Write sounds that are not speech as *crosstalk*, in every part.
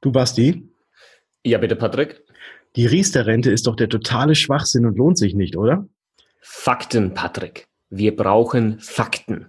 Du Basti? Ja, bitte, Patrick. Die Riester-Rente ist doch der totale Schwachsinn und lohnt sich nicht, oder? Fakten, Patrick. Wir brauchen Fakten.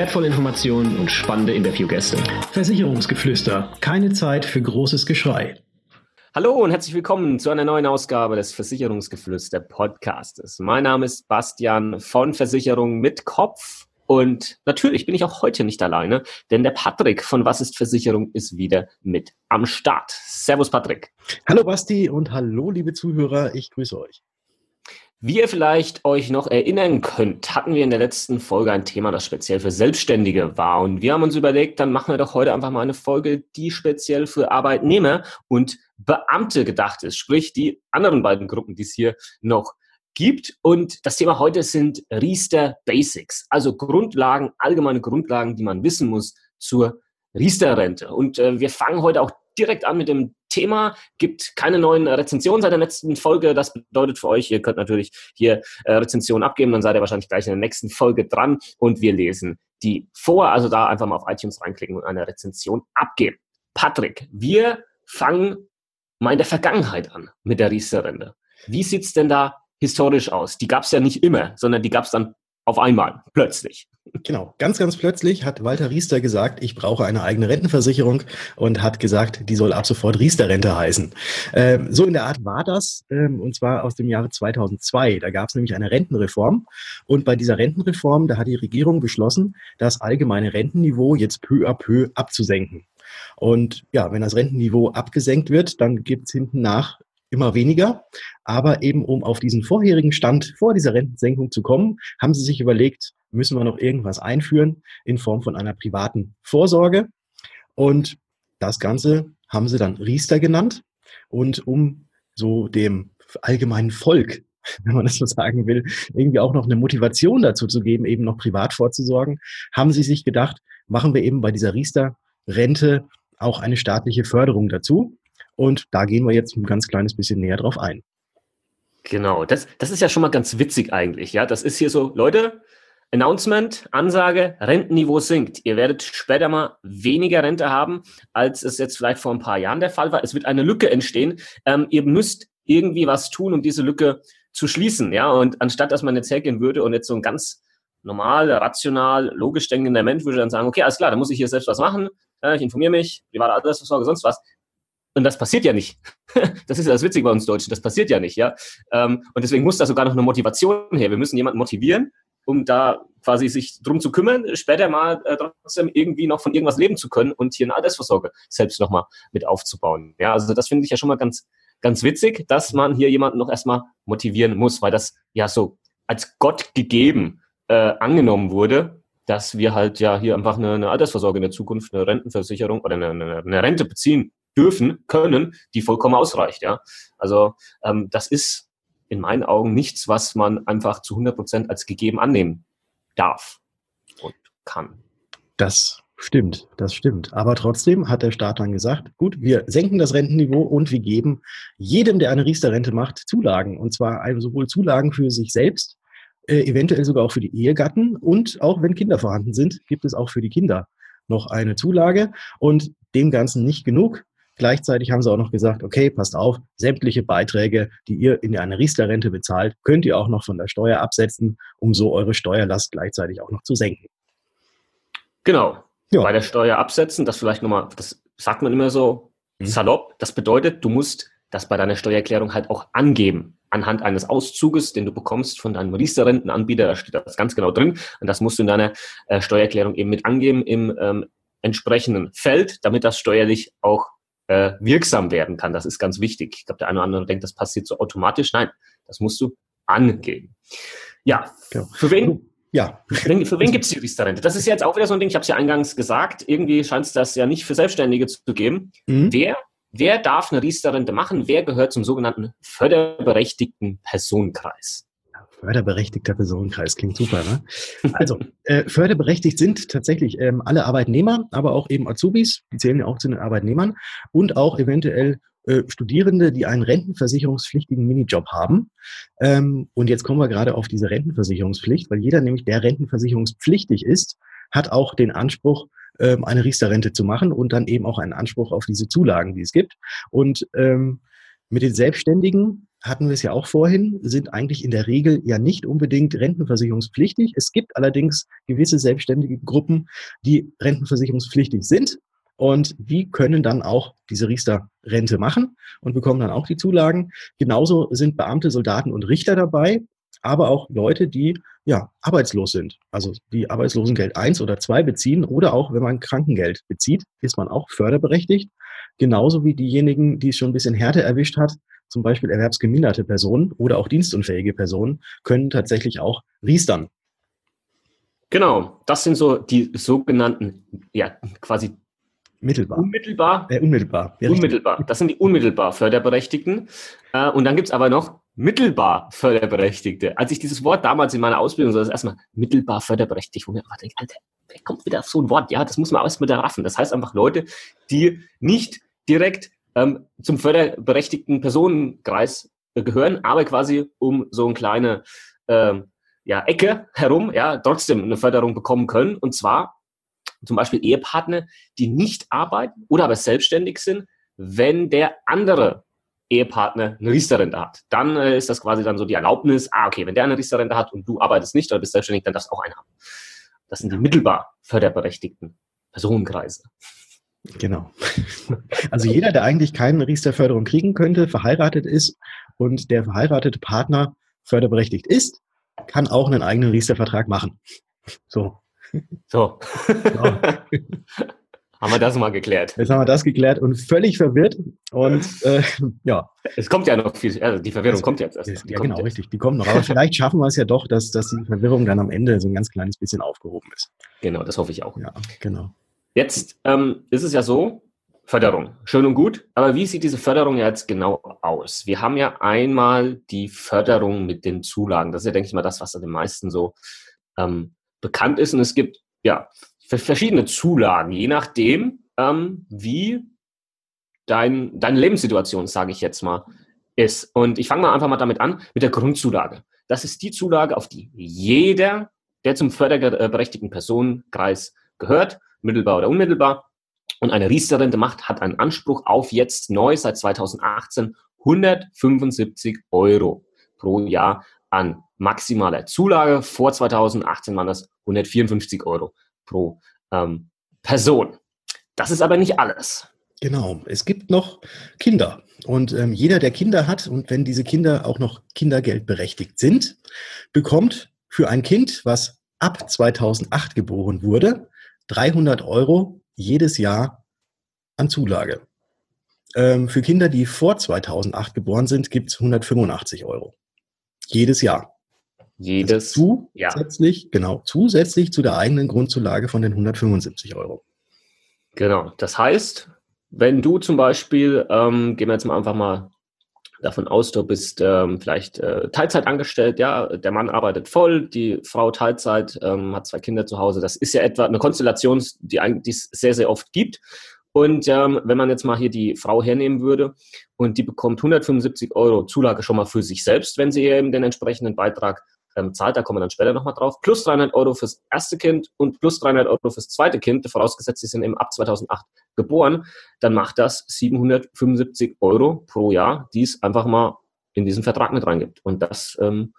wertvolle Informationen und spannende Interviewgäste. Versicherungsgeflüster. Keine Zeit für großes Geschrei. Hallo und herzlich willkommen zu einer neuen Ausgabe des Versicherungsgeflüster Podcastes. Mein Name ist Bastian von Versicherung mit Kopf und natürlich bin ich auch heute nicht alleine, denn der Patrick von Was ist Versicherung ist wieder mit am Start. Servus Patrick. Hallo Basti und hallo liebe Zuhörer, ich grüße euch. Wie ihr vielleicht euch noch erinnern könnt, hatten wir in der letzten Folge ein Thema, das speziell für Selbstständige war. Und wir haben uns überlegt, dann machen wir doch heute einfach mal eine Folge, die speziell für Arbeitnehmer und Beamte gedacht ist. Sprich, die anderen beiden Gruppen, die es hier noch gibt. Und das Thema heute sind Riester Basics, also Grundlagen, allgemeine Grundlagen, die man wissen muss zur Riester-Rente. Und äh, wir fangen heute auch direkt an mit dem Thema. Gibt keine neuen Rezensionen seit der letzten Folge. Das bedeutet für euch, ihr könnt natürlich hier äh, Rezensionen abgeben, dann seid ihr wahrscheinlich gleich in der nächsten Folge dran und wir lesen die vor. Also da einfach mal auf iTunes reinklicken und eine Rezension abgeben. Patrick, wir fangen mal in der Vergangenheit an mit der Riester-Rente. Wie sieht's denn da historisch aus? Die gab's ja nicht immer, sondern die gab's dann auf einmal, plötzlich. Genau, ganz, ganz plötzlich hat Walter Riester gesagt, ich brauche eine eigene Rentenversicherung und hat gesagt, die soll ab sofort Riester-Rente heißen. Ähm, so in der Art war das, ähm, und zwar aus dem Jahre 2002. Da gab es nämlich eine Rentenreform und bei dieser Rentenreform, da hat die Regierung beschlossen, das allgemeine Rentenniveau jetzt peu à peu abzusenken. Und ja, wenn das Rentenniveau abgesenkt wird, dann gibt es hinten nach immer weniger. Aber eben um auf diesen vorherigen Stand vor dieser Rentensenkung zu kommen, haben sie sich überlegt, müssen wir noch irgendwas einführen in Form von einer privaten Vorsorge. Und das Ganze haben sie dann Riester genannt. Und um so dem allgemeinen Volk, *laughs* wenn man das so sagen will, irgendwie auch noch eine Motivation dazu zu geben, eben noch privat vorzusorgen, haben sie sich gedacht, machen wir eben bei dieser Riester-Rente auch eine staatliche Förderung dazu. Und da gehen wir jetzt ein ganz kleines bisschen näher drauf ein. Genau, das, das ist ja schon mal ganz witzig eigentlich. Ja, das ist hier so, Leute, Announcement, Ansage, Rentenniveau sinkt. Ihr werdet später mal weniger Rente haben, als es jetzt vielleicht vor ein paar Jahren der Fall war. Es wird eine Lücke entstehen. Ähm, ihr müsst irgendwie was tun, um diese Lücke zu schließen. Ja, und anstatt dass man jetzt hergehen würde und jetzt so ein ganz normal, rational, logisch denkender Mensch würde dann sagen, okay, alles klar, dann muss ich hier selbst was machen. Äh, ich informiere mich, private Altersvorsorge, sonst was. Und das passiert ja nicht. *laughs* Das ist ja das Witzige bei uns Deutschen. Das passiert ja nicht, ja. Ähm, und deswegen muss da sogar noch eine Motivation her. Wir müssen jemanden motivieren, um da quasi sich drum zu kümmern, später mal äh, trotzdem irgendwie noch von irgendwas leben zu können und hier eine Altersvorsorge selbst nochmal mit aufzubauen. Ja, also das finde ich ja schon mal ganz, ganz witzig, dass man hier jemanden noch erstmal motivieren muss, weil das ja so als Gott gegeben äh, angenommen wurde, dass wir halt ja hier einfach eine, eine Altersvorsorge in der Zukunft, eine Rentenversicherung oder eine, eine, eine Rente beziehen dürfen, können, die vollkommen ausreicht. Ja, also ähm, das ist in meinen Augen nichts, was man einfach zu 100 Prozent als gegeben annehmen darf und kann. Das stimmt, das stimmt. Aber trotzdem hat der Staat dann gesagt, gut, wir senken das Rentenniveau und wir geben jedem, der eine Riester-Rente macht, Zulagen. Und zwar sowohl Zulagen für sich selbst, äh, eventuell sogar auch für die Ehegatten und auch wenn Kinder vorhanden sind, gibt es auch für die Kinder noch eine Zulage. Und dem Ganzen nicht genug. Gleichzeitig haben sie auch noch gesagt, okay, passt auf, sämtliche Beiträge, die ihr in eine Riester-Rente bezahlt, könnt ihr auch noch von der Steuer absetzen, um so eure Steuerlast gleichzeitig auch noch zu senken. Genau. Ja. Bei der Steuer absetzen, das vielleicht nochmal, das sagt man immer so mhm. salopp, das bedeutet, du musst das bei deiner Steuererklärung halt auch angeben. Anhand eines Auszuges, den du bekommst von deinem Riester-Rentenanbieter, da steht das ganz genau drin. Und das musst du in deiner äh, Steuererklärung eben mit angeben im ähm, entsprechenden Feld, damit das steuerlich auch äh, wirksam werden kann. Das ist ganz wichtig. Ich glaube, der eine oder andere denkt, das passiert so automatisch. Nein, das musst du angehen. Ja, genau. für wen? Ja. Für wen, für wen gibt es die Riester-Rente? Das ist jetzt auch wieder so ein Ding, ich habe es ja eingangs gesagt, irgendwie scheint es das ja nicht für Selbstständige zu geben. Mhm. Wer wer darf eine Riester-Rente machen? Wer gehört zum sogenannten förderberechtigten Personenkreis? Förderberechtigter Personenkreis klingt super, ne? Also, äh, förderberechtigt sind tatsächlich ähm, alle Arbeitnehmer, aber auch eben Azubis, die zählen ja auch zu den Arbeitnehmern und auch eventuell äh, Studierende, die einen rentenversicherungspflichtigen Minijob haben. Ähm, und jetzt kommen wir gerade auf diese Rentenversicherungspflicht, weil jeder nämlich, der rentenversicherungspflichtig ist, hat auch den Anspruch, ähm, eine Riester-Rente zu machen und dann eben auch einen Anspruch auf diese Zulagen, die es gibt. Und ähm, mit den Selbstständigen hatten wir es ja auch vorhin, sind eigentlich in der Regel ja nicht unbedingt rentenversicherungspflichtig. Es gibt allerdings gewisse selbstständige Gruppen, die rentenversicherungspflichtig sind. Und die können dann auch diese Riester-Rente machen und bekommen dann auch die Zulagen. Genauso sind Beamte, Soldaten und Richter dabei, aber auch Leute, die ja arbeitslos sind. Also die Arbeitslosengeld 1 oder 2 beziehen oder auch wenn man Krankengeld bezieht, ist man auch förderberechtigt. Genauso wie diejenigen, die es schon ein bisschen härter erwischt hat, zum Beispiel erwerbsgeminderte Personen oder auch dienstunfähige Personen, können tatsächlich auch riestern. Genau, das sind so die sogenannten, ja, quasi Mittelbar. Unmittelbar. Äh, unmittelbar. Ja, unmittelbar. Das sind die unmittelbar Förderberechtigten. Äh, und dann gibt's aber noch mittelbar Förderberechtigte. Als ich dieses Wort damals in meiner Ausbildung so das erstmal mittelbar förderberechtigt, wo mir einfach denke, Alter, wer kommt wieder auf so ein Wort? Ja, das muss man erstmal raffen. Das heißt einfach Leute, die nicht direkt ähm, zum förderberechtigten Personenkreis äh, gehören, aber quasi um so eine kleine ähm, ja, Ecke herum, ja, trotzdem eine Förderung bekommen können. Und zwar zum Beispiel Ehepartner, die nicht arbeiten oder aber selbstständig sind, wenn der andere Ehepartner eine Riester-Rente hat. Dann äh, ist das quasi dann so die Erlaubnis, ah, okay, wenn der eine Riester-Rente hat und du arbeitest nicht oder bist selbstständig, dann darfst du auch einen haben. Das sind die mittelbar förderberechtigten Personenkreise. Genau. Also jeder, der eigentlich keine Riester-Förderung kriegen könnte, verheiratet ist und der verheiratete Partner förderberechtigt ist, kann auch einen eigenen Riester-Vertrag machen. So. So. Genau. *laughs* haben wir das mal geklärt. Jetzt haben wir das geklärt und völlig verwirrt. Und *laughs* äh, ja. Es kommt ja noch viel, also die Verwirrung es, kommt jetzt erst. ja, genau, jetzt. richtig. Die kommt noch. Aber vielleicht schaffen wir es ja doch, dass, dass die Verwirrung dann am Ende so ein ganz kleines bisschen aufgehoben ist. Genau, das hoffe ich auch. Ja, genau. Jetzt ähm, ist es ja so, Förderung, schön und gut, aber wie sieht diese Förderung jetzt genau aus? Wir haben ja einmal die Förderung mit den Zulagen. Das ist ja, denke ich mal, das, was den meisten so ähm, bekannt ist. Und es gibt ja verschiedene Zulagen, je nachdem, ähm, wie dein, deine Lebenssituation, sage ich jetzt mal, ist. Und ich fange mal einfach mal damit an, mit der Grundzulage. Das ist die Zulage, auf die jeder, der zum förderberechtigten Personenkreis gehört, mittelbar oder unmittelbar, und eine Riester-Rente macht, hat einen Anspruch auf jetzt neu seit 2018 175 Euro pro Jahr an maximaler Zulage. Vor 2018 waren das 154 Euro pro ähm, Person. Das ist aber nicht alles. Genau, es gibt noch Kinder. Und ähm, jeder, der Kinder hat und wenn diese Kinder auch noch kindergeldberechtigt sind, bekommt für ein Kind, was ab 2008 geboren wurde, 300 Euro jedes Jahr an Zulage. Ähm, für Kinder, die vor 2008 geboren sind, gibt es 185 Euro. Jedes Jahr. Jedes also zusätzlich, ja. genau, zusätzlich zu der eigenen Grundzulage von den 175 Euro. Genau. Das heißt, wenn du zum Beispiel, ähm, gehen wir jetzt mal einfach mal davon aus, du bist ähm, vielleicht äh, Teilzeit angestellt, ja, der Mann arbeitet voll, die Frau Teilzeit, ähm, hat zwei Kinder zu Hause. Das ist ja etwa eine Konstellation, die es sehr, sehr oft gibt. Und ähm, wenn man jetzt mal hier die Frau hernehmen würde und die bekommt 175 Euro Zulage schon mal für sich selbst, wenn sie eben den entsprechenden Beitrag ähm, zahlt, da kommen wir dann später nochmal drauf, plus 300 Euro fürs erste Kind und plus 300 Euro fürs zweite Kind, vorausgesetzt, sie sind eben ab 2008 geboren, dann macht das 775 Euro pro Jahr, die es einfach mal in diesen Vertrag mit reingibt. Und das ähm,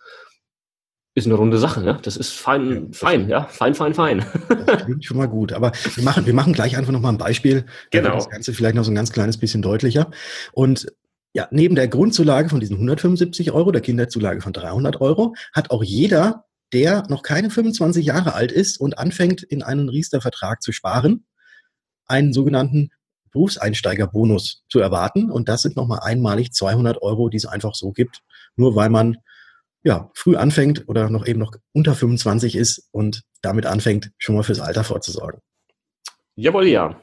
ist eine runde Sache, ne? Das ist fein, ja, fein, ja, fein, fein, fein. Das klingt schon mal gut. Aber wir machen, wir machen gleich einfach nochmal ein Beispiel. Genau. Das Ganze vielleicht noch so ein ganz kleines bisschen deutlicher. Und ja, neben der Grundzulage von diesen 175 Euro, der Kinderzulage von 300 Euro, hat auch jeder, der noch keine 25 Jahre alt ist und anfängt, in einen Riester-Vertrag zu sparen, einen sogenannten Berufseinsteigerbonus zu erwarten. Und das sind nochmal einmalig 200 Euro, die es einfach so gibt, nur weil man ja, früh anfängt oder noch eben noch unter 25 ist und damit anfängt, schon mal fürs Alter vorzusorgen. Jawohl, ja.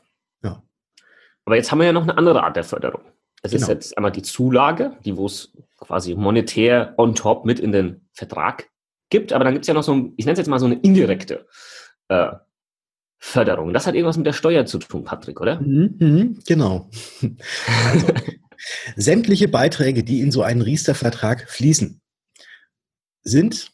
Aber jetzt haben wir ja noch eine andere Art der Förderung. Es Genau. ist jetzt einmal die Zulage, die wo es quasi monetär on top mit in den Vertrag gibt. Aber dann gibt es ja noch so, ein, ich nenne es jetzt mal so eine indirekte äh, Förderung. Das hat irgendwas mit der Steuer zu tun, Patrick, oder? Mhm, mhm, genau. Also, *laughs* sämtliche Beiträge, die in so einen Riester-Vertrag fließen, sind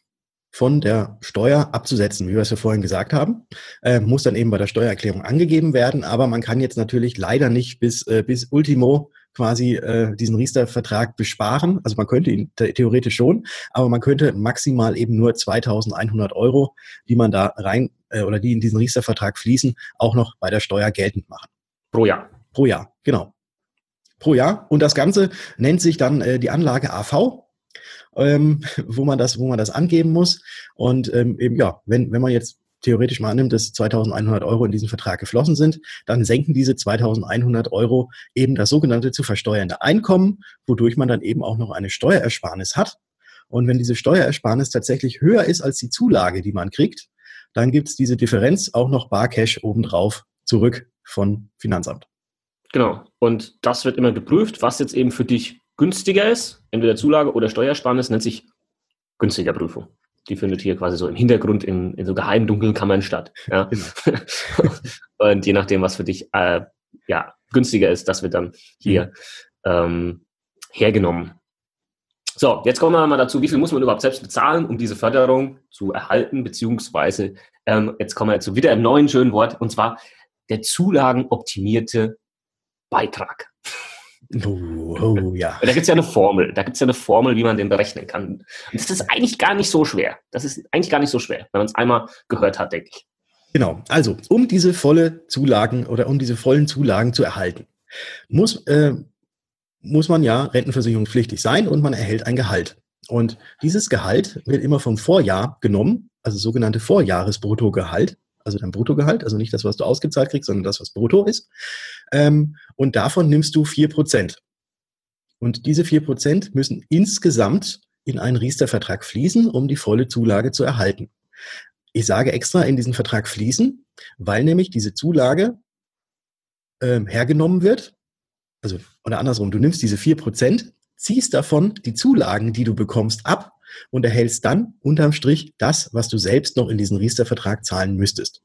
von der Steuer abzusetzen, wie wir es ja vorhin gesagt haben. Äh, muss dann eben bei der Steuererklärung angegeben werden, aber man kann jetzt natürlich leider nicht bis, äh, bis Ultimo quasi äh, diesen Riester-Vertrag besparen. Also man könnte ihn the theoretisch schon, aber man könnte maximal eben nur 2100 Euro, die man da rein äh, oder die in diesen Riester-Vertrag fließen, auch noch bei der Steuer geltend machen. Pro Jahr. Pro Jahr, genau. Pro Jahr. Und das Ganze nennt sich dann äh, die Anlage AV, ähm, wo man das, wo man das angeben muss. Und ähm, eben, ja, wenn, wenn man jetzt theoretisch mal annimmt, dass 2100 Euro in diesen Vertrag geflossen sind, dann senken diese 2100 Euro eben das sogenannte zu versteuernde Einkommen, wodurch man dann eben auch noch eine Steuerersparnis hat. Und wenn diese Steuerersparnis tatsächlich höher ist als die Zulage, die man kriegt, dann gibt es diese Differenz auch noch Barcash obendrauf zurück von Finanzamt. Genau. Und das wird immer geprüft, was jetzt eben für dich günstiger ist, entweder Zulage oder Steuersparnis, nennt sich günstiger Prüfung. Die findet hier quasi so im Hintergrund in, in so geheimen dunklen Kammern statt. Ja? *laughs* Genau. *laughs* Und je nachdem, was für dich äh, ja, günstiger ist, das wird dann hier ähm, hergenommen. So, jetzt kommen wir mal dazu, wie viel muss man überhaupt selbst bezahlen, um diese Förderung zu erhalten, beziehungsweise ähm, jetzt kommen wir zu wieder einem neuen schönen Wort, und zwar der zulagenoptimierte Beitrag. Oh, oh ja. Da gibt es ja eine Formel. Da gibt es ja eine Formel, wie man den berechnen kann. Und das ist eigentlich gar nicht so schwer. Das ist eigentlich gar nicht so schwer, wenn man es einmal gehört hat, denke ich. Genau. Also, um diese volle Zulagen oder um diese vollen Zulagen zu erhalten, muss, äh, muss man ja rentenversicherungspflichtig sein und man erhält ein Gehalt. Und dieses Gehalt wird immer vom Vorjahr genommen, also sogenannte Vorjahresbruttogehalt, also dein Bruttogehalt, also nicht das, was du ausgezahlt kriegst, sondern das, was brutto ist. Ähm, und davon nimmst du vier Prozent. Und diese vier Prozent müssen insgesamt in einen Riester-Vertrag fließen, um die volle Zulage zu erhalten. Ich sage extra in diesen Vertrag fließen, weil nämlich diese Zulage ähm, hergenommen wird. Also, oder andersrum, du nimmst diese vier Prozent, ziehst davon die Zulagen, die du bekommst, ab und erhältst dann unterm Strich das, was du selbst noch in diesen Riester-Vertrag zahlen müsstest.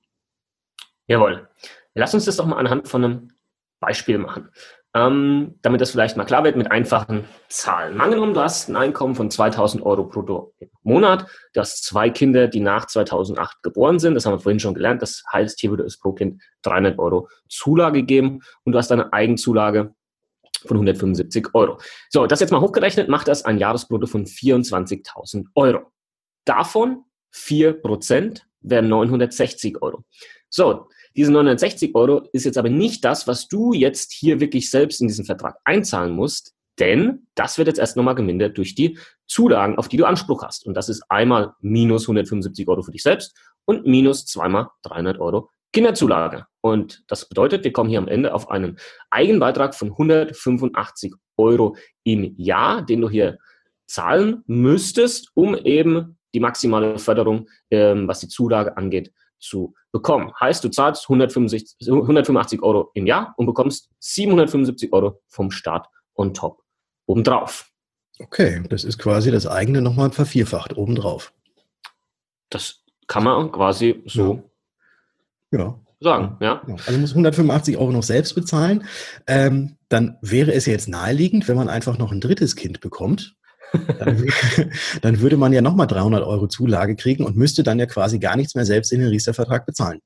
Jawohl. Lass uns das doch mal anhand von einem Beispiel machen. Ähm, damit das vielleicht mal klar wird mit einfachen Zahlen. Angenommen, du hast ein Einkommen von 2000 Euro brutto im Monat. Du hast zwei Kinder, die nach 2008 geboren sind. Das haben wir vorhin schon gelernt. Das heißt, hier würde es pro Kind 300 Euro Zulage geben und du hast eine Eigenzulage von 175 Euro. So, das jetzt mal hochgerechnet, macht das ein Jahresbrutto von 24.000 Euro. Davon 4% wären 960 Euro. So, diese 960 Euro ist jetzt aber nicht das, was du jetzt hier wirklich selbst in diesen Vertrag einzahlen musst, denn das wird jetzt erst nochmal gemindert durch die Zulagen, auf die du Anspruch hast. Und das ist einmal minus 175 Euro für dich selbst und minus zweimal 300 Euro Kinderzulage. Und das bedeutet, wir kommen hier am Ende auf einen Eigenbeitrag von 185 Euro im Jahr, den du hier zahlen müsstest, um eben die maximale Förderung, ähm, was die Zulage angeht, zu bekommen. Heißt, du zahlst 165, 185 Euro im Jahr und bekommst 775 Euro vom Staat on top obendrauf. Okay, das ist quasi das eigene nochmal vervierfacht obendrauf. Das kann man quasi so Ja. sagen, ja. Ja, Also muss 185 Euro noch selbst bezahlen. Ähm, dann wäre es jetzt naheliegend, wenn man einfach noch ein drittes Kind bekommt. Dann, *laughs* dann würde man ja nochmal 300 Euro Zulage kriegen und müsste dann ja quasi gar nichts mehr selbst in den Riester-Vertrag bezahlen.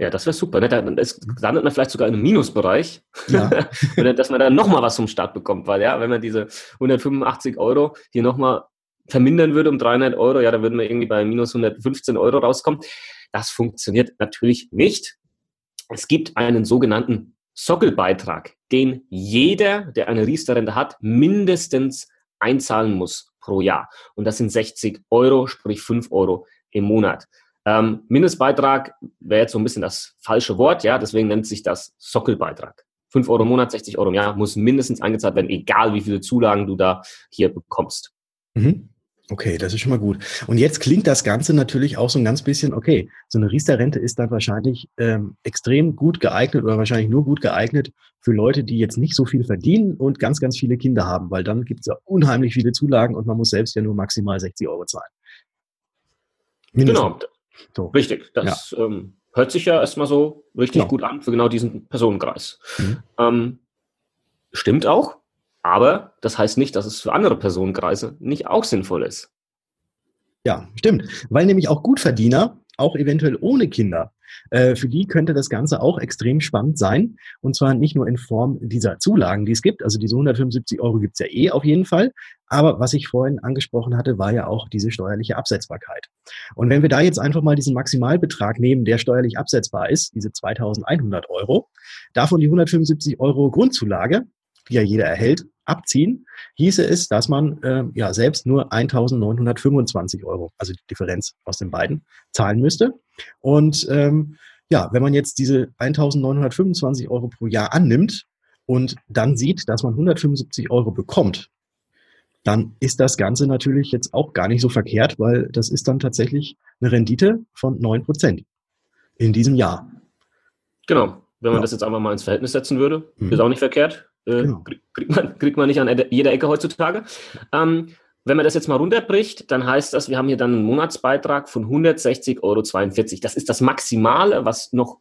Ja, das wäre super. Ne? Da das landet man vielleicht sogar in einem Minusbereich. Ja. *laughs* Dass man dann nochmal was vom Staat bekommt. Weil ja, wenn man diese 185 Euro hier nochmal vermindern würde um 300 Euro, ja, dann würden wir irgendwie bei minus 115 Euro rauskommen. Das funktioniert natürlich nicht. Es gibt einen sogenannten Sockelbeitrag, den jeder, der eine Riester-Rente hat, mindestens einzahlen muss pro Jahr. Und das sind 60 Euro, sprich 5 Euro im Monat. Ähm, Mindestbeitrag wäre jetzt so ein bisschen das falsche Wort, ja, deswegen nennt sich das Sockelbeitrag. 5 Euro im Monat, 60 Euro im Jahr muss mindestens eingezahlt werden, egal wie viele Zulagen du da hier bekommst. Mhm. Okay, das ist schon mal gut. Und jetzt klingt das Ganze natürlich auch so ein ganz bisschen, okay, so eine Riester-Rente ist dann wahrscheinlich ähm, extrem gut geeignet oder wahrscheinlich nur gut geeignet für Leute, die jetzt nicht so viel verdienen und ganz, ganz viele Kinder haben, weil dann gibt es ja unheimlich viele Zulagen und man muss selbst ja nur maximal 60 Euro zahlen. Mindestens. Genau, so. richtig. Das ja. ähm, hört sich ja erstmal so richtig genau. gut an für genau diesen Personenkreis. Mhm. Ähm, stimmt auch. Aber das heißt nicht, dass es für andere Personenkreise nicht auch sinnvoll ist. Ja, stimmt. Weil nämlich auch Gutverdiener, auch eventuell ohne Kinder, äh, für die könnte das Ganze auch extrem spannend sein. Und zwar nicht nur in Form dieser Zulagen, die es gibt. Also diese 175 Euro gibt es ja eh auf jeden Fall. Aber was ich vorhin angesprochen hatte, war ja auch diese steuerliche Absetzbarkeit. Und wenn wir da jetzt einfach mal diesen Maximalbetrag nehmen, der steuerlich absetzbar ist, diese 2100 Euro, davon die 175 Euro Grundzulage, die ja jeder erhält, abziehen, hieße es, dass man äh, ja selbst nur 1.925 Euro, also die Differenz aus den beiden, zahlen müsste. Und ähm, ja, wenn man jetzt diese 1.925 Euro pro Jahr annimmt und dann sieht, dass man 175 Euro bekommt, dann ist das Ganze natürlich jetzt auch gar nicht so verkehrt, weil das ist dann tatsächlich eine Rendite von 9 Prozent in diesem Jahr. Genau. Wenn man ja. das jetzt einfach mal ins Verhältnis setzen würde, mhm. ist auch nicht verkehrt. Äh, genau. kriegt, man, kriegt man nicht an jeder Ecke heutzutage. Ähm, wenn man das jetzt mal runterbricht, dann heißt das, wir haben hier dann einen Monatsbeitrag von 160,42 Euro. Das ist das Maximale, was noch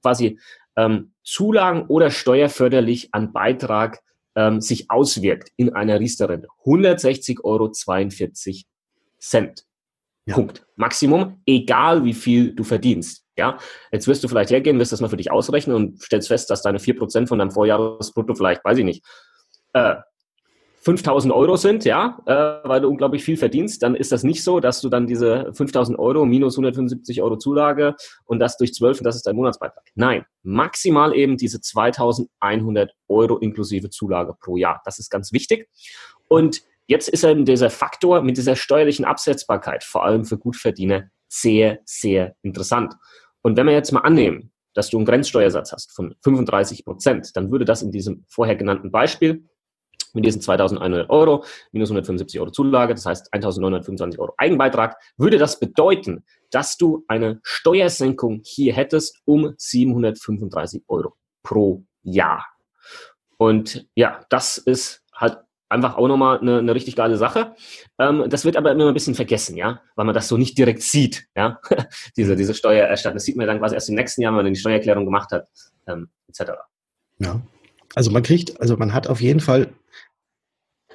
quasi ähm, Zulagen oder steuerförderlich an Beitrag ähm, sich auswirkt in einer Riester-Rente. 160,42 Euro. Ja. Punkt. Maximum, egal wie viel du verdienst. Ja, jetzt wirst du vielleicht hergehen, wirst das mal für dich ausrechnen und stellst fest, dass deine 4% von deinem Vorjahresbrutto vielleicht, weiß ich nicht, äh, 5000 Euro sind, ja, äh, weil du unglaublich viel verdienst, dann ist das nicht so, dass du dann diese 5000 Euro minus 175 Euro Zulage und das durch 12 und das ist dein Monatsbeitrag. Nein, maximal eben diese 2100 Euro inklusive Zulage pro Jahr. Das ist ganz wichtig. Und jetzt ist eben dieser Faktor mit dieser steuerlichen Absetzbarkeit, vor allem für Gutverdiener, sehr, sehr interessant. Und wenn wir jetzt mal annehmen, dass du einen Grenzsteuersatz hast von 35 Prozent, dann würde das in diesem vorher genannten Beispiel mit diesen 2.100 Euro minus 175 Euro Zulage, das heißt 1.925 Euro Eigenbeitrag, würde das bedeuten, dass du eine Steuersenkung hier hättest um 735 Euro pro Jahr. Und ja, das ist halt einfach auch nochmal eine, eine richtig geile Sache. Ähm, das wird aber immer ein bisschen vergessen, ja, weil man das so nicht direkt sieht, ja, *laughs* diese, diese Steuererstattung. Das sieht man dann quasi erst im nächsten Jahr, wenn man die Steuererklärung gemacht hat, ähm, etc. Ja, also man kriegt, also man hat auf jeden Fall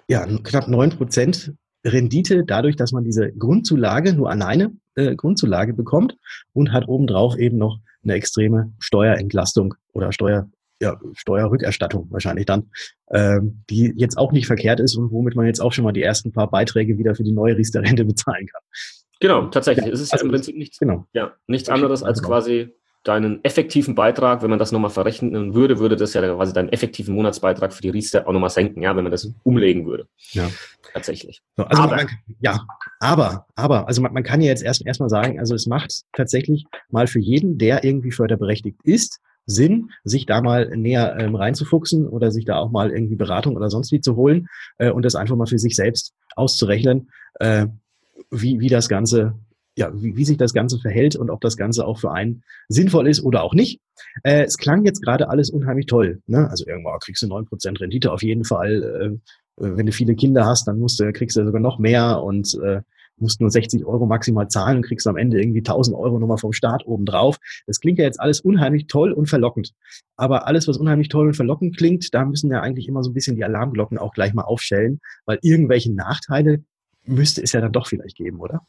ja knapp neun Prozent Rendite dadurch, dass man diese Grundzulage, nur alleine äh, Grundzulage bekommt und hat obendrauf eben noch eine extreme Steuerentlastung oder Steuer, ja, Steuerrückerstattung wahrscheinlich dann, ähm, die jetzt auch nicht verkehrt ist und womit man jetzt auch schon mal die ersten paar Beiträge wieder für die neue Riester-Rente *laughs* bezahlen kann. Genau, tatsächlich. Ja, es ist also, ja im Prinzip nichts, genau. ja, nichts anderes als genau. quasi deinen effektiven Beitrag, wenn man das nochmal verrechnen würde, würde das ja quasi deinen effektiven Monatsbeitrag für die Riester auch nochmal senken, ja, wenn man das umlegen würde. Ja. Tatsächlich. So, also aber, man, ja, aber, aber, also man, man kann ja jetzt erst erstmal sagen, also es macht tatsächlich mal für jeden, der irgendwie förderberechtigt ist, Sinn, sich da mal näher ähm, reinzufuchsen oder sich da auch mal irgendwie Beratung oder sonst wie zu holen äh, und das einfach mal für sich selbst auszurechnen, äh, wie, wie das Ganze, ja, wie, wie sich das Ganze verhält und ob das Ganze auch für einen sinnvoll ist oder auch nicht. Äh, es klang jetzt gerade alles unheimlich toll. Ne? Also irgendwann kriegst du neun Prozent Rendite auf jeden Fall. Äh, wenn du viele Kinder hast, dann musst du, kriegst du sogar noch mehr und äh, musst nur 60 Euro maximal zahlen und kriegst am Ende irgendwie 1000 Euro nochmal vom Staat obendrauf. Das klingt ja jetzt alles unheimlich toll und verlockend. Aber alles, was unheimlich toll und verlockend klingt, da müssen ja eigentlich immer so ein bisschen die Alarmglocken auch gleich mal aufstellen, weil irgendwelche Nachteile müsste es ja dann doch vielleicht geben, oder?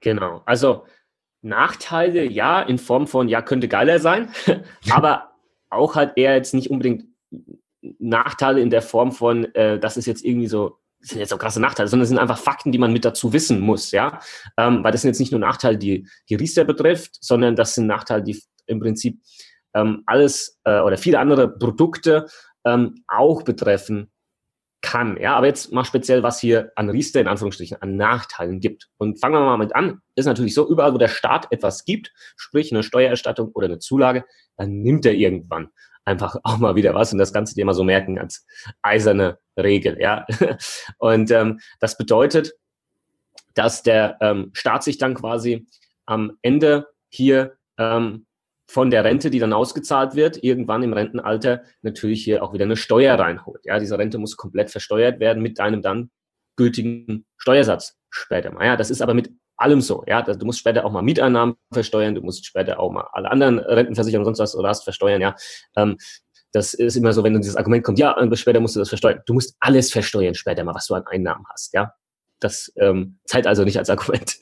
Genau. Also Nachteile, ja, in Form von, ja, könnte geiler sein, *laughs* aber auch halt eher jetzt nicht unbedingt Nachteile in der Form von, äh, das ist jetzt irgendwie so sind jetzt auch krasse Nachteile, sondern es sind einfach Fakten, die man mit dazu wissen muss, ja. Ähm, weil das sind jetzt nicht nur Nachteile, die die Riester betrifft, sondern das sind Nachteile, die im Prinzip ähm, alles äh, oder viele andere Produkte ähm, auch betreffen kann. Ja, aber jetzt mal speziell, was hier an Riester in Anführungsstrichen an Nachteilen gibt. Und fangen wir mal mit an. Ist natürlich so, überall, wo der Staat etwas gibt, sprich eine Steuererstattung oder eine Zulage, dann nimmt er irgendwann einfach *laughs* auch mal wieder was und das Ganze dir mal so merken als eiserne Regel, ja. *laughs* Und ähm, das bedeutet, dass der ähm, Staat sich dann quasi am Ende hier ähm, von der Rente, die dann ausgezahlt wird, irgendwann im Rentenalter natürlich hier auch wieder eine Steuer reinholt. Ja, diese Rente muss komplett versteuert werden mit einem dann gültigen Steuersatz später mal. Ja, das ist aber mit allem so. Ja, du musst später auch mal Mieteinnahmen versteuern, du musst später auch mal alle anderen Rentenversicherungen sonst was oder hast versteuern. Ja, ähm, das ist immer so, wenn dieses Argument kommt, ja, später musst du das versteuern. Du musst alles versteuern später mal, was du an Einnahmen hast. Ja, das ähm, zahlt also nicht als Argument.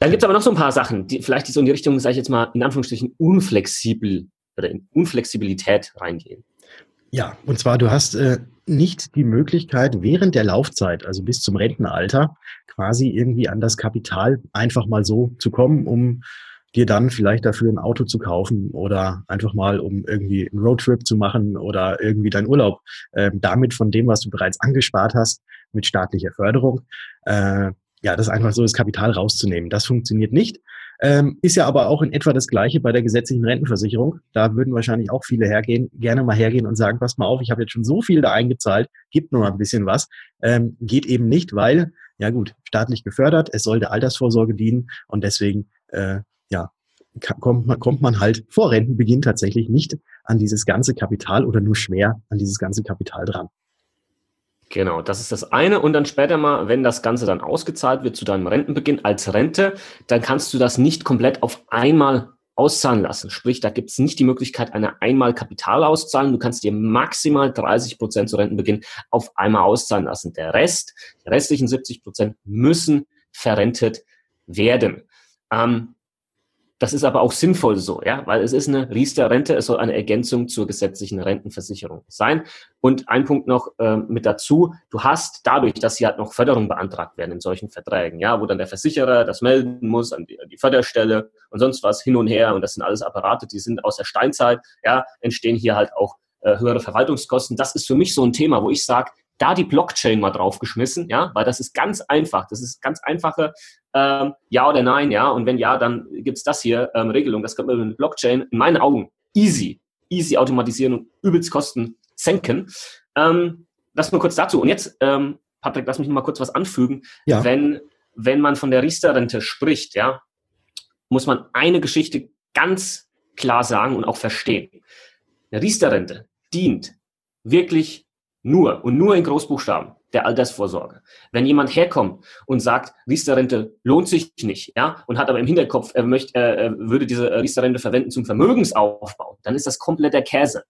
Dann gibt es aber noch so ein paar Sachen, die vielleicht so in die Richtung, sage ich jetzt mal, in Anführungsstrichen unflexibel oder in Unflexibilität reingehen. Ja, und zwar, du hast äh, nicht die Möglichkeit, während der Laufzeit, also bis zum Rentenalter, quasi irgendwie an das Kapital einfach mal so zu kommen, um dir dann vielleicht dafür ein Auto zu kaufen oder einfach mal, um irgendwie einen Roadtrip zu machen oder irgendwie deinen Urlaub äh, damit von dem, was du bereits angespart hast, mit staatlicher Förderung, äh, ja, das einfach so das Kapital rauszunehmen. Das funktioniert nicht. Ähm, ist ja aber auch in etwa das Gleiche bei der gesetzlichen Rentenversicherung. Da würden wahrscheinlich auch viele hergehen, gerne mal hergehen und sagen, pass mal auf, ich habe jetzt schon so viel da eingezahlt, gibt nur ein bisschen was. Ähm, geht eben nicht, weil, ja gut, staatlich gefördert, es soll der Altersvorsorge dienen und deswegen, äh, ja, kommt man, kommt man halt vor Rentenbeginn tatsächlich nicht an dieses ganze Kapital oder nur schwer an dieses ganze Kapital dran. Genau, das ist das eine. Und dann später mal, wenn das Ganze dann ausgezahlt wird zu deinem Rentenbeginn als Rente, dann kannst du das nicht komplett auf einmal auszahlen lassen. Sprich, da gibt es nicht die Möglichkeit einer einmal Kapital auszahlen. Du kannst dir maximal 30 Prozent zu Rentenbeginn auf einmal auszahlen lassen. Der Rest, die restlichen 70 Prozent müssen verrentet werden. Ähm, das ist aber auch sinnvoll so, ja, weil es ist eine Riester-Rente, es soll eine Ergänzung zur gesetzlichen Rentenversicherung sein. Und ein Punkt noch äh, mit dazu, du hast dadurch, dass hier halt noch Förderung beantragt werden in solchen Verträgen, ja, wo dann der Versicherer das melden muss an die, an die Förderstelle und sonst was hin und her und das sind alles Apparate, die sind aus der Steinzeit, ja, entstehen hier halt auch äh, höhere Verwaltungskosten. Das ist für mich so ein Thema, wo ich sage, da die Blockchain mal draufgeschmissen, ja, weil das ist ganz einfach. Das ist ganz einfache ähm, Ja oder Nein, ja. Und wenn ja, dann gibt's das hier, ähm, Regelung. Das könnte man mit Blockchain in meinen Augen easy, easy automatisieren und übelst Kosten senken. Ähm, das nur kurz dazu. Und jetzt, ähm, Patrick, lass mich noch mal kurz was anfügen. Ja. Wenn, wenn man von der Riester-Rente spricht, ja, muss man eine Geschichte ganz klar sagen und auch verstehen. Eine Riester-Rente dient wirklich nur und nur in Großbuchstaben der Altersvorsorge. Wenn jemand herkommt und sagt, Riester-Rente lohnt sich nicht, ja, und hat aber im Hinterkopf, er möchte, er würde diese Riester-Rente verwenden zum Vermögensaufbau, dann ist das kompletter Käse.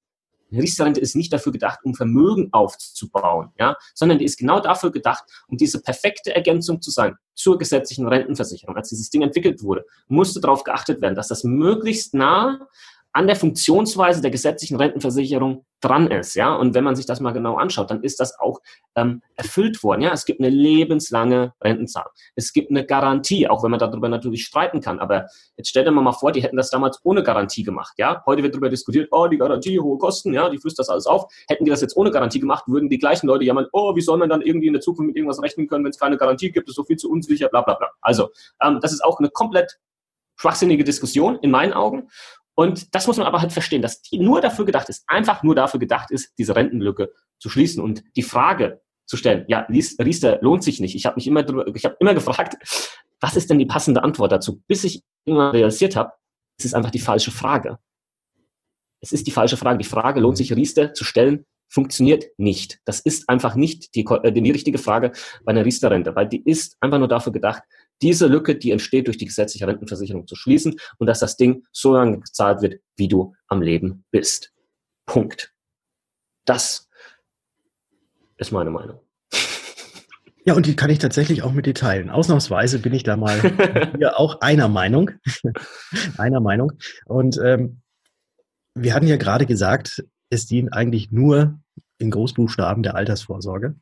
Riester-Rente ist nicht dafür gedacht, um Vermögen aufzubauen, ja, sondern die ist genau dafür gedacht, um diese perfekte Ergänzung zu sein zur gesetzlichen Rentenversicherung. Als dieses Ding entwickelt wurde, musste darauf geachtet werden, dass das möglichst nah an der Funktionsweise der gesetzlichen Rentenversicherung dran ist, ja. Und wenn man sich das mal genau anschaut, dann ist das auch ähm, erfüllt worden, ja. Es gibt eine lebenslange Rentenzahlung. Es gibt eine Garantie, auch wenn man darüber natürlich streiten kann. Aber jetzt stell dir mal vor, die hätten das damals ohne Garantie gemacht, ja. Heute wird darüber diskutiert, oh, die Garantie, hohe Kosten, ja, die frisst das alles auf. Hätten die das jetzt ohne Garantie gemacht, würden die gleichen Leute jammern, oh, wie soll man dann irgendwie in der Zukunft mit irgendwas rechnen können, wenn es keine Garantie gibt, ist so viel zu unsicher, bla, bla, bla. Also, ähm, das ist auch eine komplett schwachsinnige Diskussion in meinen Augen. Und das muss man aber halt verstehen, dass die nur dafür gedacht ist, einfach nur dafür gedacht ist, diese Rentenlücke zu schließen und die Frage zu stellen, ja, Riester lohnt sich nicht. Ich habe mich immer, ich habe immer gefragt, was ist denn die passende Antwort dazu? Bis ich immer realisiert habe, es ist einfach die falsche Frage. Es ist die falsche Frage. Die Frage, lohnt sich Riester zu stellen, funktioniert nicht. Das ist einfach nicht die, äh, die richtige Frage bei einer Riester-Rente, weil die ist einfach nur dafür gedacht, diese Lücke, die entsteht durch die gesetzliche Rentenversicherung zu schließen und dass das Ding so lange gezahlt wird, wie du am Leben bist. Punkt. Das ist meine Meinung. *laughs* Ja, und die kann ich tatsächlich auch mit dir teilen. Ausnahmsweise bin ich da mal *laughs* hier auch einer Meinung. *laughs* einer Meinung. Und ähm, wir hatten ja gerade gesagt, es dient eigentlich nur in Großbuchstaben der Altersvorsorge.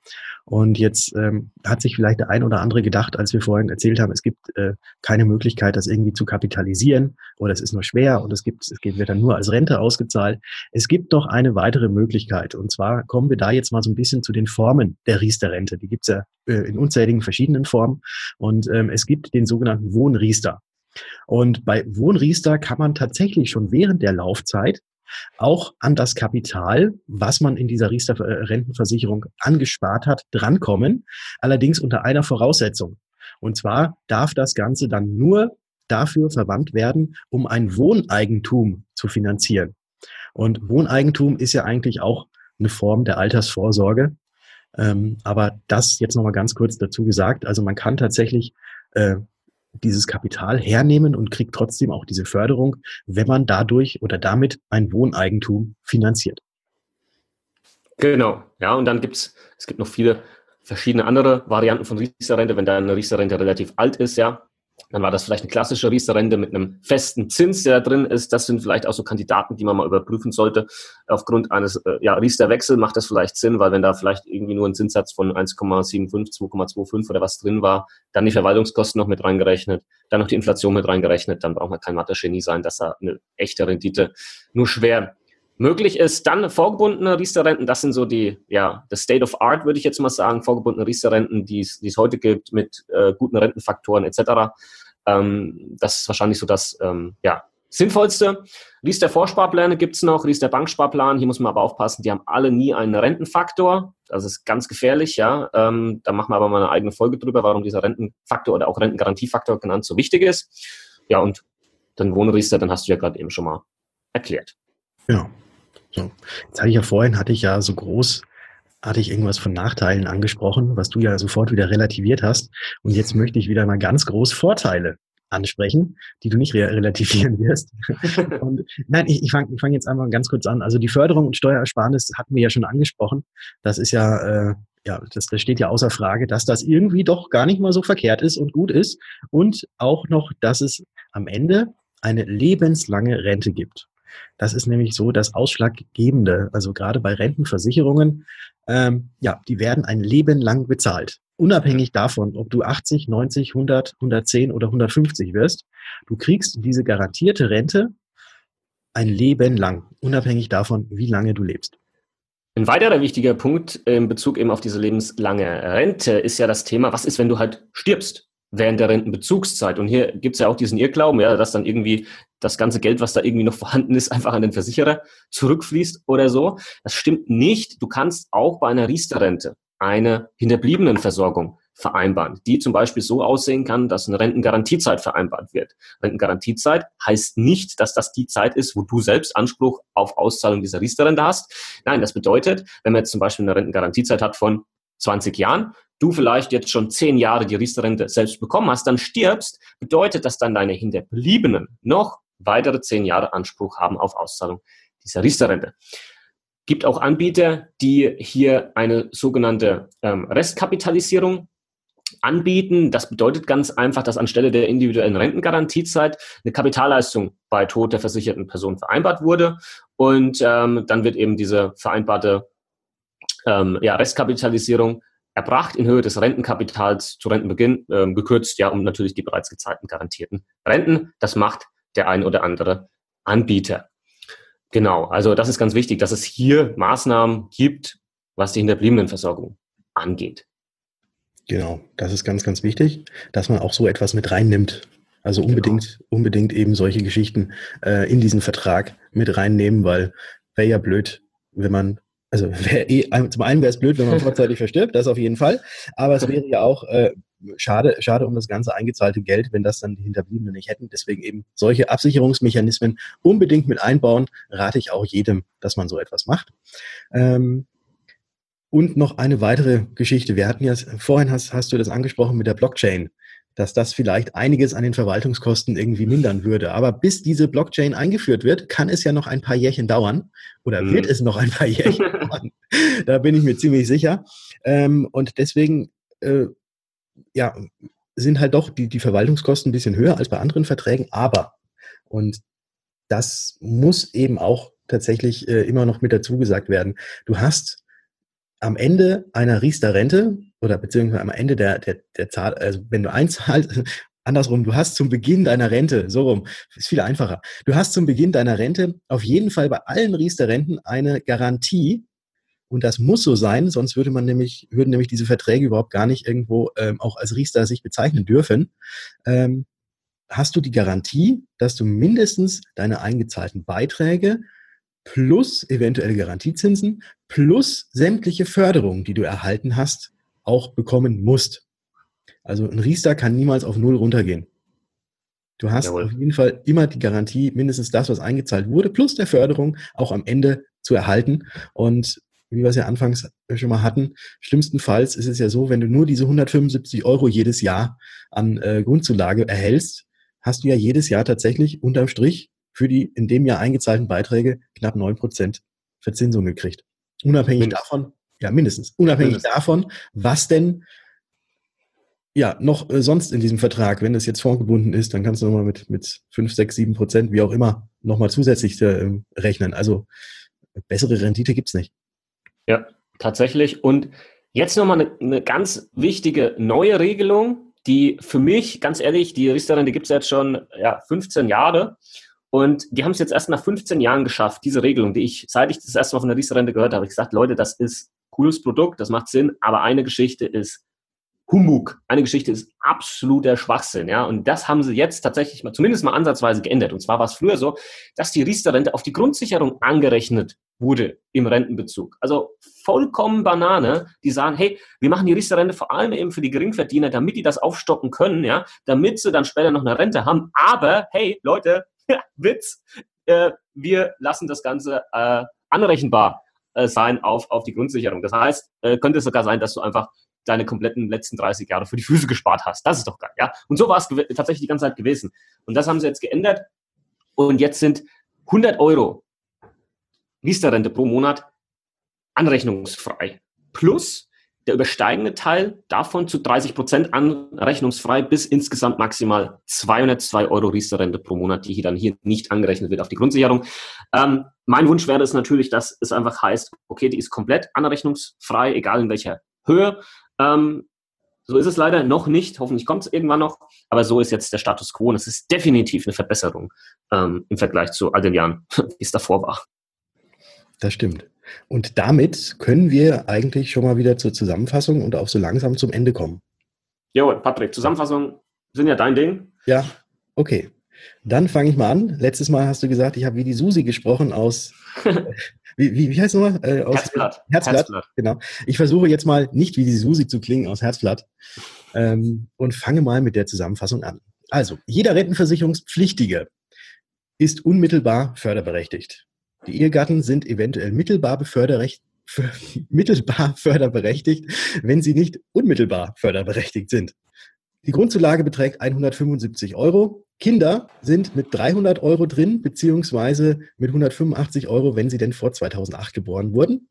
Und jetzt ähm, hat sich vielleicht der ein oder andere gedacht, als wir vorhin erzählt haben, es gibt äh, keine Möglichkeit, das irgendwie zu kapitalisieren oder es ist nur schwer und es gibt, es wird dann nur als Rente ausgezahlt. Es gibt doch eine weitere Möglichkeit. Und zwar kommen wir da jetzt mal so ein bisschen zu den Formen der Riester-Rente. Die gibt's ja äh, in unzähligen verschiedenen Formen. Und ähm, es gibt den sogenannten Wohnriester. Und bei Wohnriester kann man tatsächlich schon während der Laufzeit auch an das Kapital, was man in dieser Riester-Rentenversicherung angespart hat, drankommen. Allerdings unter einer Voraussetzung. Und zwar darf das Ganze dann nur dafür verwandt werden, um ein Wohneigentum zu finanzieren. Und Wohneigentum ist ja eigentlich auch eine Form der Altersvorsorge. Ähm, aber das jetzt nochmal ganz kurz dazu gesagt. Also man kann tatsächlich äh, dieses Kapital hernehmen und kriegt trotzdem auch diese Förderung, wenn man dadurch oder damit ein Wohneigentum finanziert. Genau, ja, und dann gibt's es gibt noch viele verschiedene andere Varianten von Riester-Rente. Wenn deine Riester-Rente relativ alt ist, ja, dann war das vielleicht eine klassische Riester-Rente mit einem festen Zins, der da drin ist. Das sind vielleicht auch so Kandidaten, die man mal überprüfen sollte. Aufgrund eines äh, ja, Riester-Wechsel macht das vielleicht Sinn, weil wenn da vielleicht irgendwie nur ein Zinssatz von 1,75, 2,25 oder was drin war, dann die Verwaltungskosten noch mit reingerechnet, dann noch die Inflation mit reingerechnet, dann braucht man kein Mathe-Genie sein, dass da eine echte Rendite nur schwer möglich ist. Dann vorgebundene Riester-Renten, das sind so die, ja, das State of Art, würde ich jetzt mal sagen, vorgebundene Riester-Renten, die es heute gibt mit äh, guten Rentenfaktoren etc. Ähm, das ist wahrscheinlich so das, ähm, ja, sinnvollste. Riester Vorsparpläne gibt's noch, Riester Banksparplan, hier muss man aber aufpassen, die haben alle nie einen Rentenfaktor. Das ist ganz gefährlich, ja. Ähm, da machen wir aber mal eine eigene Folge drüber, warum dieser Rentenfaktor oder auch Rentengarantiefaktor genannt so wichtig ist. Ja, und dann Wohnriester, dann hast du ja gerade eben schon mal erklärt. Genau. So. Jetzt hatte ich ja vorhin, hatte ich ja so groß, hatte ich irgendwas von Nachteilen angesprochen, was du ja sofort wieder relativiert hast. Und jetzt möchte ich wieder mal ganz groß Vorteile ansprechen, die du nicht re relativieren wirst. *laughs* und, nein, ich, ich fange fang jetzt einmal ganz kurz an. Also die Förderung und Steuerersparnis hatten wir ja schon angesprochen. Das ist ja, äh, ja, das, das steht ja außer Frage, dass das irgendwie doch gar nicht mal so verkehrt ist und gut ist. Und auch noch, dass es am Ende eine lebenslange Rente gibt. Das ist nämlich so das Ausschlaggebende. Also gerade bei Rentenversicherungen, ähm, ja, die werden ein Leben lang bezahlt. Unabhängig davon, ob du 80, 90, 100, 110 oder 150 wirst, du kriegst diese garantierte Rente ein Leben lang, unabhängig davon, wie lange du lebst. Ein weiterer wichtiger Punkt in Bezug eben auf diese lebenslange Rente ist ja das Thema, was ist, wenn du halt stirbst? Während der Rentenbezugszeit. Und hier gibt es ja auch diesen Irrglauben, ja, dass dann irgendwie das ganze Geld, was da irgendwie noch *laughs* vorhanden ist, einfach an den Versicherer zurückfließt oder so. Das stimmt nicht. Du kannst auch bei einer Riester-Rente eine Hinterbliebenenversorgung vereinbaren, die zum Beispiel so aussehen kann, dass eine Rentengarantiezeit vereinbart wird. Rentengarantiezeit heißt nicht, dass das die Zeit ist, wo du selbst Anspruch auf Auszahlung dieser Riester-Rente hast. Nein, das bedeutet, wenn man jetzt zum Beispiel eine Rentengarantiezeit hat von 20 Jahren, du vielleicht jetzt schon 10 Jahre die Riester-Rente selbst bekommen hast, dann stirbst, bedeutet das dann deine Hinterbliebenen noch weitere 10 Jahre Anspruch haben auf Auszahlung dieser Riester-Rente. Gibt auch Anbieter, die hier eine sogenannte ähm, Restkapitalisierung anbieten. Das bedeutet ganz einfach, dass anstelle der individuellen Rentengarantiezeit eine Kapitalleistung bei Tod der versicherten Person vereinbart wurde und ähm, dann wird eben diese vereinbarte ähm, ja, Restkapitalisierung erbracht in Höhe des Rentenkapitals zu Rentenbeginn, ähm, gekürzt, ja, um natürlich die bereits gezahlten garantierten Renten. Das macht der ein oder andere Anbieter. Genau, also das ist ganz wichtig, dass es hier Maßnahmen gibt, was die Hinterbliebenenversorgung angeht. Genau, das ist ganz, ganz wichtig, dass man auch so etwas mit reinnimmt. Also genau. unbedingt, genau. unbedingt eben solche Geschichten äh, in diesen Vertrag mit reinnehmen, weil wäre ja blöd, wenn man also *laughs* eh, zum einen wäre es blöd, wenn man vorzeitig verstirbt, das auf jeden Fall. Aber es wäre ja auch äh, schade, schade um das ganze eingezahlte Geld, wenn das dann die Hinterbliebenen nicht hätten. Deswegen eben solche Absicherungsmechanismen unbedingt mit einbauen, rate ich auch jedem, dass man so etwas macht. Ähm, und noch eine weitere Geschichte. Wir hatten ja, vorhin hast, hast du das angesprochen mit der Blockchain dass das vielleicht einiges an den Verwaltungskosten irgendwie mindern würde. Aber bis diese Blockchain eingeführt wird, kann es ja noch ein paar Jährchen dauern oder mhm. wird es noch ein paar Jährchen *laughs* dauern. Da bin ich mir ziemlich sicher. Ähm, und deswegen, äh, ja, sind halt doch die, die Verwaltungskosten ein bisschen höher als bei anderen Verträgen. Aber, und das muss eben auch tatsächlich äh, immer noch mit dazu gesagt werden, du hast am Ende einer Riester-Rente oder beziehungsweise am Ende der, der, der Zahl, also wenn du einzahlst, *laughs* andersrum, du hast zum Beginn deiner Rente, so rum, ist viel einfacher. Du hast zum Beginn deiner Rente auf jeden Fall bei allen Riester-Renten eine Garantie. Und das muss so sein, sonst würde man nämlich, würden nämlich diese Verträge überhaupt gar nicht irgendwo ähm, auch als Riester sich bezeichnen dürfen. Ähm, hast du die Garantie, dass du mindestens deine eingezahlten Beiträge plus eventuelle Garantiezinsen plus sämtliche Förderungen, die du erhalten hast, auch bekommen musst. Also ein Riester kann niemals auf Null runtergehen. Du hast Jawohl. auf jeden Fall immer die Garantie, mindestens das, was eingezahlt wurde, plus der Förderung auch am Ende zu erhalten. Und wie wir es ja anfangs schon mal hatten, schlimmstenfalls ist es ja so, wenn du nur diese 175 Euro jedes Jahr an äh, Grundzulage erhältst, hast du ja jedes Jahr tatsächlich unterm Strich für die in dem Jahr eingezahlten Beiträge knapp neun Prozent Verzinsung gekriegt. Unabhängig davon, ja mindestens, unabhängig mindestens. davon, was denn ja noch äh, sonst in diesem Vertrag, wenn das jetzt fondgebunden ist, dann kannst du nochmal mit, mit fünf, sechs, sieben Prozent, wie auch immer, nochmal zusätzlich äh, rechnen. Also bessere Rendite gibt's nicht. Ja, tatsächlich. Und jetzt nochmal eine, eine ganz wichtige neue Regelung, die für mich, ganz ehrlich, die Riester-Rente gibt es jetzt schon ja, 15 Jahre. Und die haben es jetzt erst nach 15 Jahren geschafft, diese Regelung, die ich, seit ich das erste Mal von der Riester-Rente gehört habe, ich gesagt, Leute, das ist cooles Produkt, das macht Sinn, aber eine Geschichte ist Humbug. Eine Geschichte ist absoluter Schwachsinn, ja. Und das haben sie jetzt tatsächlich mal, zumindest mal ansatzweise geändert. Und zwar war es früher so, dass die Riester-Rente auf die Grundsicherung angerechnet wurde im Rentenbezug. Also vollkommen Banane, die sagen, hey, wir machen die Riester-Rente vor allem eben für die Geringverdiener, damit die das aufstocken können, ja, damit sie dann später noch eine Rente haben. Aber, hey, Leute, *laughs* Witz, äh, wir lassen das Ganze äh, anrechenbar äh, sein auf, auf die Grundsicherung. Das heißt, äh, könnte es sogar sein, dass du einfach deine kompletten letzten 30 Jahre für die Füße gespart hast. Das ist doch geil, ja. Und so war es tatsächlich die ganze Zeit gewesen. Und das haben sie jetzt geändert. Und jetzt sind 100 Euro Riester-Rente pro Monat anrechnungsfrei. Plus der übersteigende Teil davon zu 30 Prozent anrechnungsfrei bis insgesamt maximal 202 Euro Riester-Rente pro Monat, die hier dann hier nicht angerechnet wird auf die Grundsicherung. Ähm, mein Wunsch wäre es natürlich, dass es einfach heißt, okay, die ist komplett anrechnungsfrei, egal in welcher Höhe. Ähm, so ist es leider noch nicht. Hoffentlich kommt es irgendwann noch. Aber so ist jetzt der Status quo. Und es ist definitiv eine Verbesserung ähm, im Vergleich zu all den Jahren, *laughs* wie es davor war. Das stimmt. Und damit können wir eigentlich schon mal wieder zur Zusammenfassung und auch so langsam zum Ende kommen. Jo, Patrick, Zusammenfassung sind ja dein Ding. Ja, okay. Dann fange ich mal an. Letztes Mal hast du gesagt, ich habe wie die Susi gesprochen aus, *laughs* wie, wie, wie heißt es nochmal? Äh, aus Herzblatt. Herzblatt. Herzblatt. Genau. Ich versuche jetzt mal nicht wie die Susi zu klingen aus Herzblatt ähm, und fange mal mit der Zusammenfassung an. Also, jeder Rentenversicherungspflichtige ist unmittelbar förderberechtigt. Die Ehegatten sind eventuell mittelbar beförderrecht, *laughs* mittelbar förderberechtigt, wenn sie nicht unmittelbar förderberechtigt sind. Die Grundzulage beträgt 175 Euro. Kinder sind mit 300 Euro drin, beziehungsweise mit 185 Euro, wenn sie denn vor 2008 geboren wurden.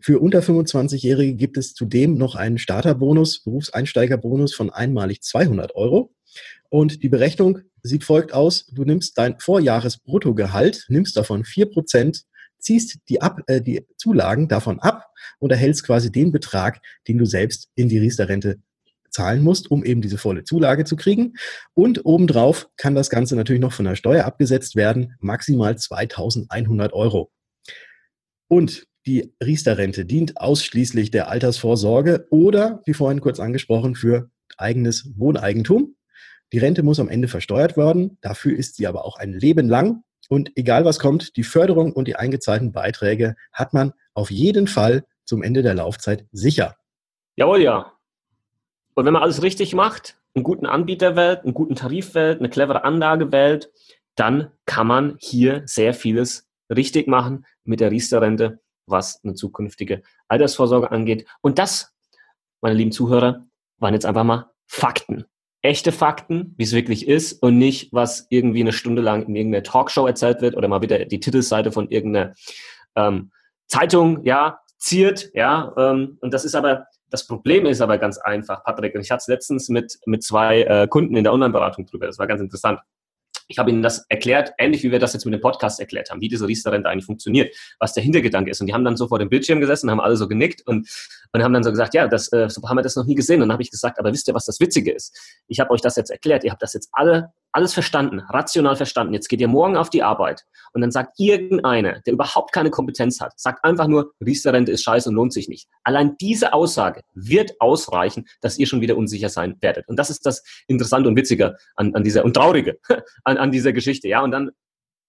Für unter 25-Jährige gibt es zudem noch einen Starterbonus, Berufseinsteigerbonus von einmalig 200 Euro. Und die Berechnung sieht folgt aus. Du nimmst dein Vorjahresbruttogehalt, nimmst davon 4%, ziehst die, ab, äh, die Zulagen davon ab und erhältst quasi den Betrag, den du selbst in die Riester-Rente zahlen musst, um eben diese volle Zulage zu kriegen. Und obendrauf kann das Ganze natürlich noch von der Steuer abgesetzt werden, maximal 2100 Euro. Und die Riester-Rente dient ausschließlich der Altersvorsorge oder, wie vorhin kurz angesprochen, für eigenes Wohneigentum. Die Rente muss am Ende versteuert werden. Dafür ist sie aber auch ein Leben lang. Und egal was kommt, die Förderung und die eingezahlten Beiträge hat man auf jeden Fall zum Ende der Laufzeit sicher. Jawohl, ja. Und wenn man alles richtig macht, einen guten Anbieter wählt, einen guten Tarif wählt, eine clevere Anlage wählt, dann kann man hier sehr vieles richtig machen mit der Riester-Rente, was eine zukünftige Altersvorsorge angeht. Und das, meine lieben Zuhörer, waren jetzt einfach mal Fakten echte Fakten, wie es wirklich ist und nicht, was irgendwie eine Stunde lang in irgendeiner Talkshow erzählt wird oder mal wieder die Titelseite von irgendeiner ähm, Zeitung, ja, ziert, ja, ähm, und das ist aber, das Problem ist aber ganz einfach, Patrick, und ich hatte es letztens mit, mit zwei äh, Kunden in der Online-Beratung drüber, das war ganz interessant ich habe ihnen das erklärt, ähnlich wie wir das jetzt mit dem Podcast erklärt haben, wie diese Riester-Rente eigentlich funktioniert, was der Hintergedanke ist. Und die haben dann so vor dem Bildschirm gesessen, haben alle so genickt und, und haben dann so gesagt, ja, das, äh, so haben wir das noch nie gesehen. Und dann habe ich gesagt, aber wisst ihr, was das Witzige ist? Ich habe euch das jetzt erklärt, ihr habt das jetzt alle alles verstanden, rational verstanden. Jetzt geht ihr morgen auf die Arbeit und dann sagt irgendeiner, der überhaupt keine Kompetenz hat, sagt einfach nur, Riester-Rente ist scheiße und lohnt sich nicht. Allein diese Aussage wird ausreichen, dass ihr schon wieder unsicher sein werdet. Und das ist das Interessante und Witzige an, an dieser und Traurige *laughs* an, an dieser Geschichte. Ja, und dann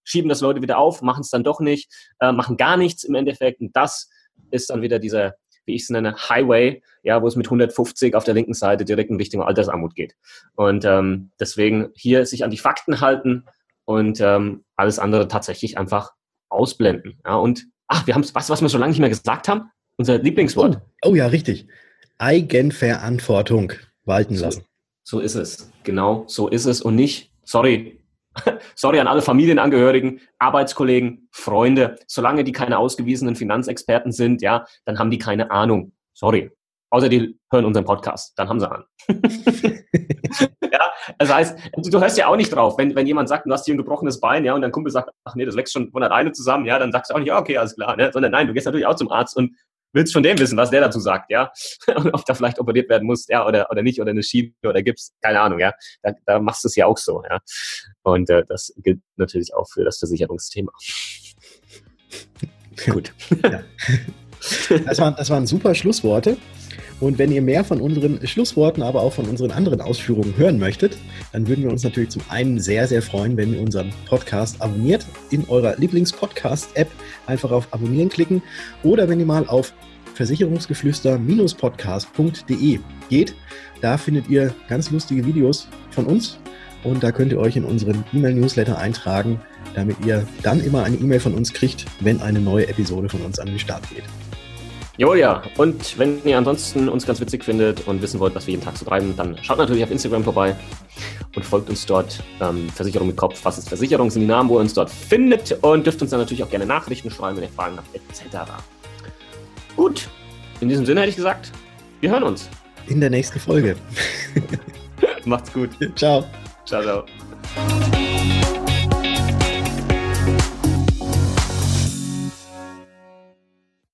schieben das Leute wieder auf, machen es dann doch nicht, äh, machen gar nichts im Endeffekt. Und das ist dann wieder dieser wie ich es nenne, Highway, ja, wo es mit 150 auf der linken Seite direkt in Richtung Altersarmut geht. Und ähm, deswegen hier sich an die Fakten halten und ähm, alles andere tatsächlich einfach ausblenden. Ja, und ach, wir haben was, was wir schon lange nicht mehr gesagt haben, unser Lieblingswort. Oh, oh ja, richtig. Eigenverantwortung walten so, lassen. So ist es. Genau, so ist es. Und nicht, sorry, *laughs* sorry an alle Familienangehörigen, Arbeitskollegen, Freunde, solange die keine ausgewiesenen Finanzexperten sind, ja, dann haben die keine Ahnung. Sorry. Außer die hören unseren Podcast, dann haben sie an. *laughs* ja, das heißt, du hörst ja auch nicht drauf, wenn, wenn jemand sagt, du hast hier ein gebrochenes Bein, ja, und dein Kumpel sagt, ach nee, das wächst schon von alleine zusammen, ja, dann sagst du auch nicht, ja, okay, alles klar, ne? sondern nein, du gehst natürlich auch zum Arzt und willst von dem wissen, was der dazu sagt, ja, *laughs* und ob da vielleicht operiert werden muss, ja, oder, oder nicht, oder eine Schiene oder Gips, keine Ahnung, ja, da, da machst du es ja auch so, ja, und äh, das gilt natürlich auch für das Versicherungsthema. *laughs* Gut. Ja. Das, waren, das waren super Schlussworte. Und wenn ihr mehr von unseren Schlussworten, aber auch von unseren anderen Ausführungen hören möchtet, dann würden wir uns natürlich zum einen sehr, sehr freuen, wenn ihr unseren Podcast abonniert in eurer Lieblings-Podcast-App. Einfach auf Abonnieren klicken oder wenn ihr mal auf versicherungsgeflüster-podcast.de geht. Da findet ihr ganz lustige Videos von uns und da könnt ihr euch in unseren E-Mail-Newsletter eintragen, damit ihr dann immer eine E-Mail von uns kriegt, wenn eine neue Episode von uns an den Start geht. Jo, ja. Und wenn ihr ansonsten uns ganz witzig findet und wissen wollt, was wir jeden Tag so treiben, dann schaut natürlich auf Instagram vorbei und folgt uns dort. Ähm, Versicherung mit Kopf, was ist Versicherung, sind die Namen, wo ihr uns dort findet und dürft uns dann natürlich auch gerne Nachrichten schreiben, wenn ihr Fragen habt, etc. Gut, in diesem Sinne hätte ich gesagt, wir hören uns. In der nächsten Folge. *laughs* Macht's gut. Ciao. Ciao, ciao.